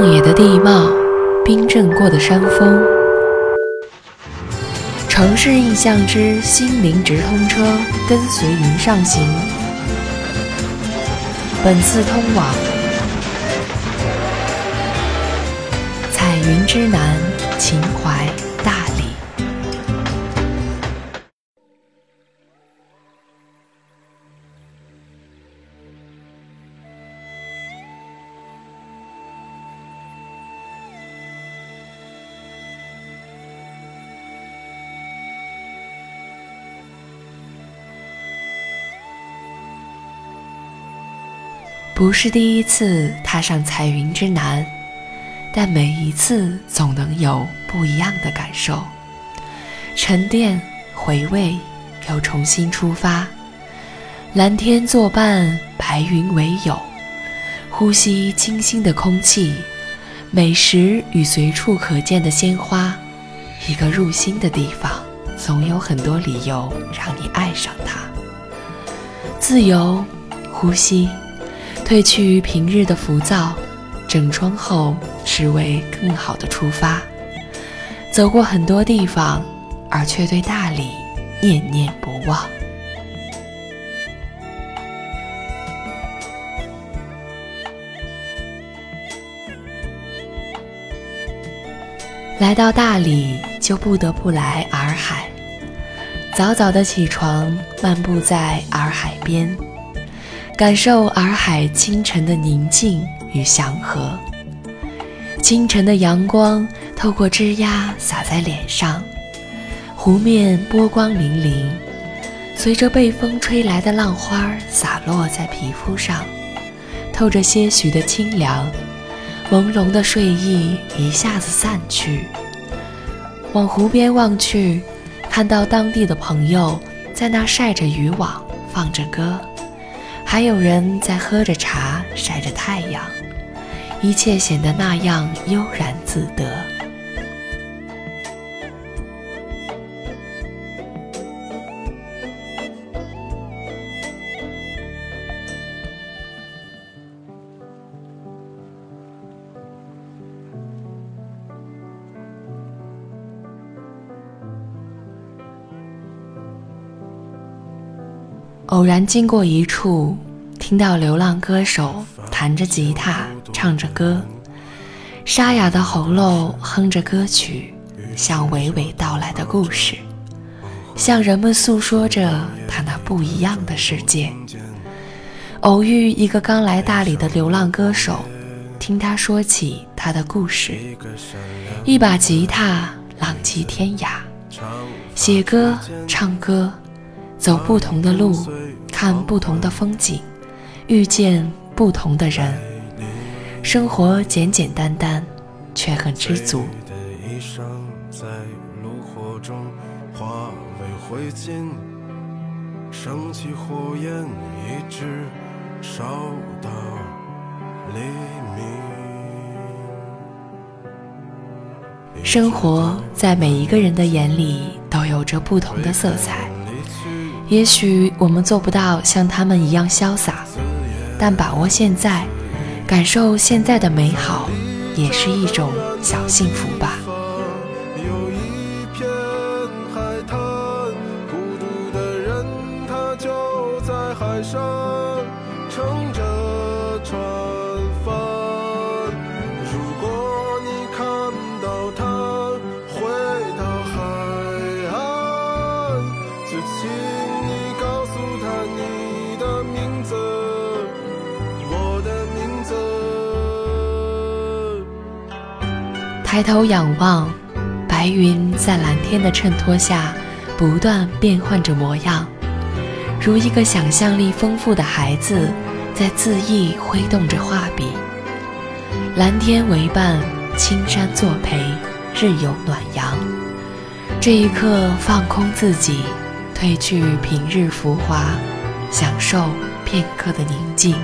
旷野的地貌，冰镇过的山峰，城市印象之心灵直通车，跟随云上行。本次通往彩云之南，秦淮大不是第一次踏上彩云之南，但每一次总能有不一样的感受，沉淀、回味，又重新出发。蓝天作伴，白云为友，呼吸清新的空气，美食与随处可见的鲜花，一个入心的地方，总有很多理由让你爱上它。自由，呼吸。褪去平日的浮躁，整装后是为更好的出发。走过很多地方，而却对大理念念不忘。来到大理，就不得不来洱海。早早的起床，漫步在洱海边。感受洱海清晨的宁静与祥和。清晨的阳光透过枝桠洒在脸上，湖面波光粼粼，随着被风吹来的浪花洒落在皮肤上，透着些许的清凉。朦胧的睡意一下子散去。往湖边望去，看到当地的朋友在那晒着渔网，放着歌。还有人在喝着茶，晒着太阳，一切显得那样悠然自得。偶然经过一处，听到流浪歌手弹着吉他，唱着歌，沙哑的喉咙哼着歌曲，像娓娓道来的故事，向人们诉说着他那不一样的世界。偶遇一个刚来大理的流浪歌手，听他说起他的故事，一把吉他浪迹天涯，写歌唱歌。走不同的路，看不同的风景，遇见不同的人，生活简简单单，却很知足。生活在每一个人的眼里都有着不同的色彩。也许我们做不到像他们一样潇洒，但把握现在，感受现在的美好，也是一种小幸福吧。抬头仰望，白云在蓝天的衬托下不断变换着模样，如一个想象力丰富的孩子在恣意挥动着画笔。蓝天为伴，青山作陪，日有暖阳。这一刻，放空自己，褪去平日浮华，享受片刻的宁静。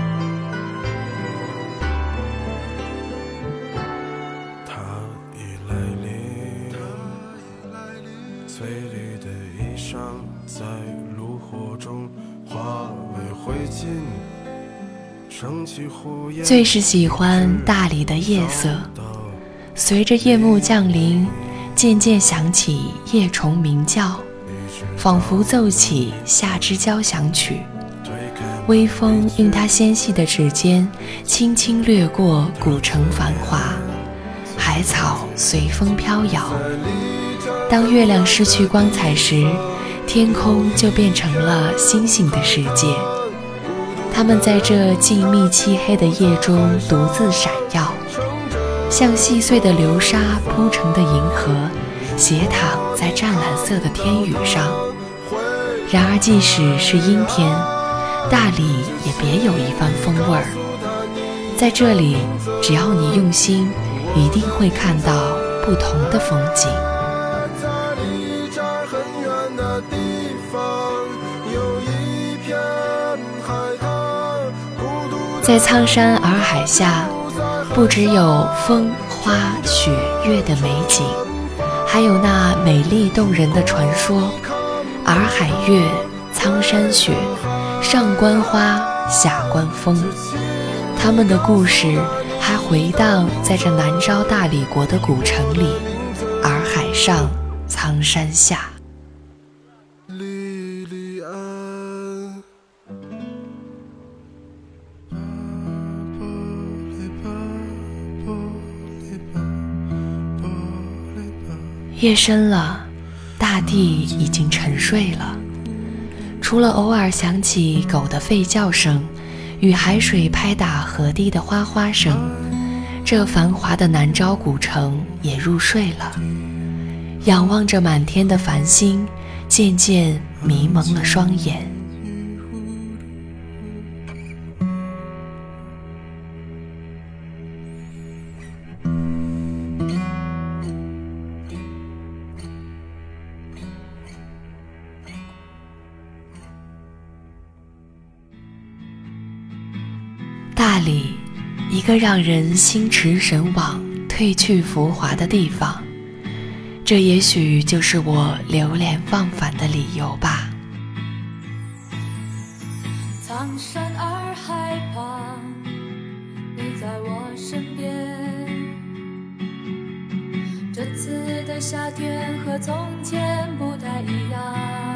最是喜欢大理的夜色，随着夜幕降临，渐渐响起夜虫鸣叫，仿佛奏起夏之交响曲。微风用它纤细的指尖，轻轻掠过古城繁华，海草随风飘摇。当月亮失去光彩时，天空就变成了星星的世界。它们在这静谧漆黑的夜中独自闪耀，像细碎的流沙铺成的银河，斜躺在湛蓝色的天宇上。然而，即使是阴天，大理也别有一番风味儿。在这里，只要你用心，一定会看到不同的风景。在苍山洱海下，不只有风花雪月的美景，还有那美丽动人的传说：洱海月，苍山雪，上观花，下观风。他们的故事还回荡在这南诏大理国的古城里，洱海上，苍山下。夜深了，大地已经沉睡了，除了偶尔响起狗的吠叫声与海水拍打河堤的哗哗声，这繁华的南诏古城也入睡了。仰望着满天的繁星，渐渐迷蒙了双眼。大理，一个让人心驰神往、褪去浮华的地方，这也许就是我流连忘返的理由吧。苍山洱海旁，你在我身边。这次的夏天和从前不太一样。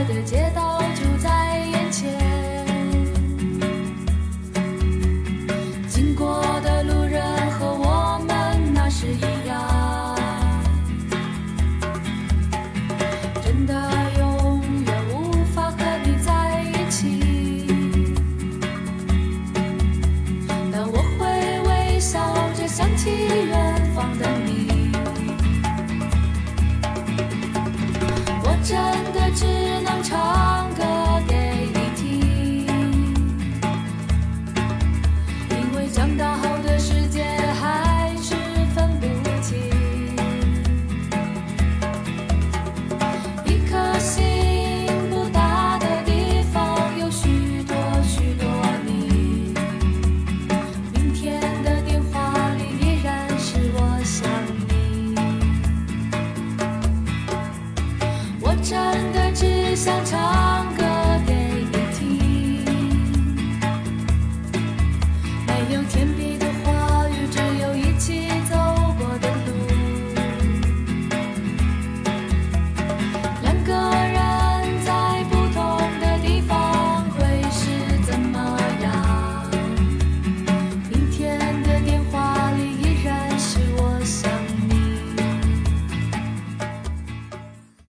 长大后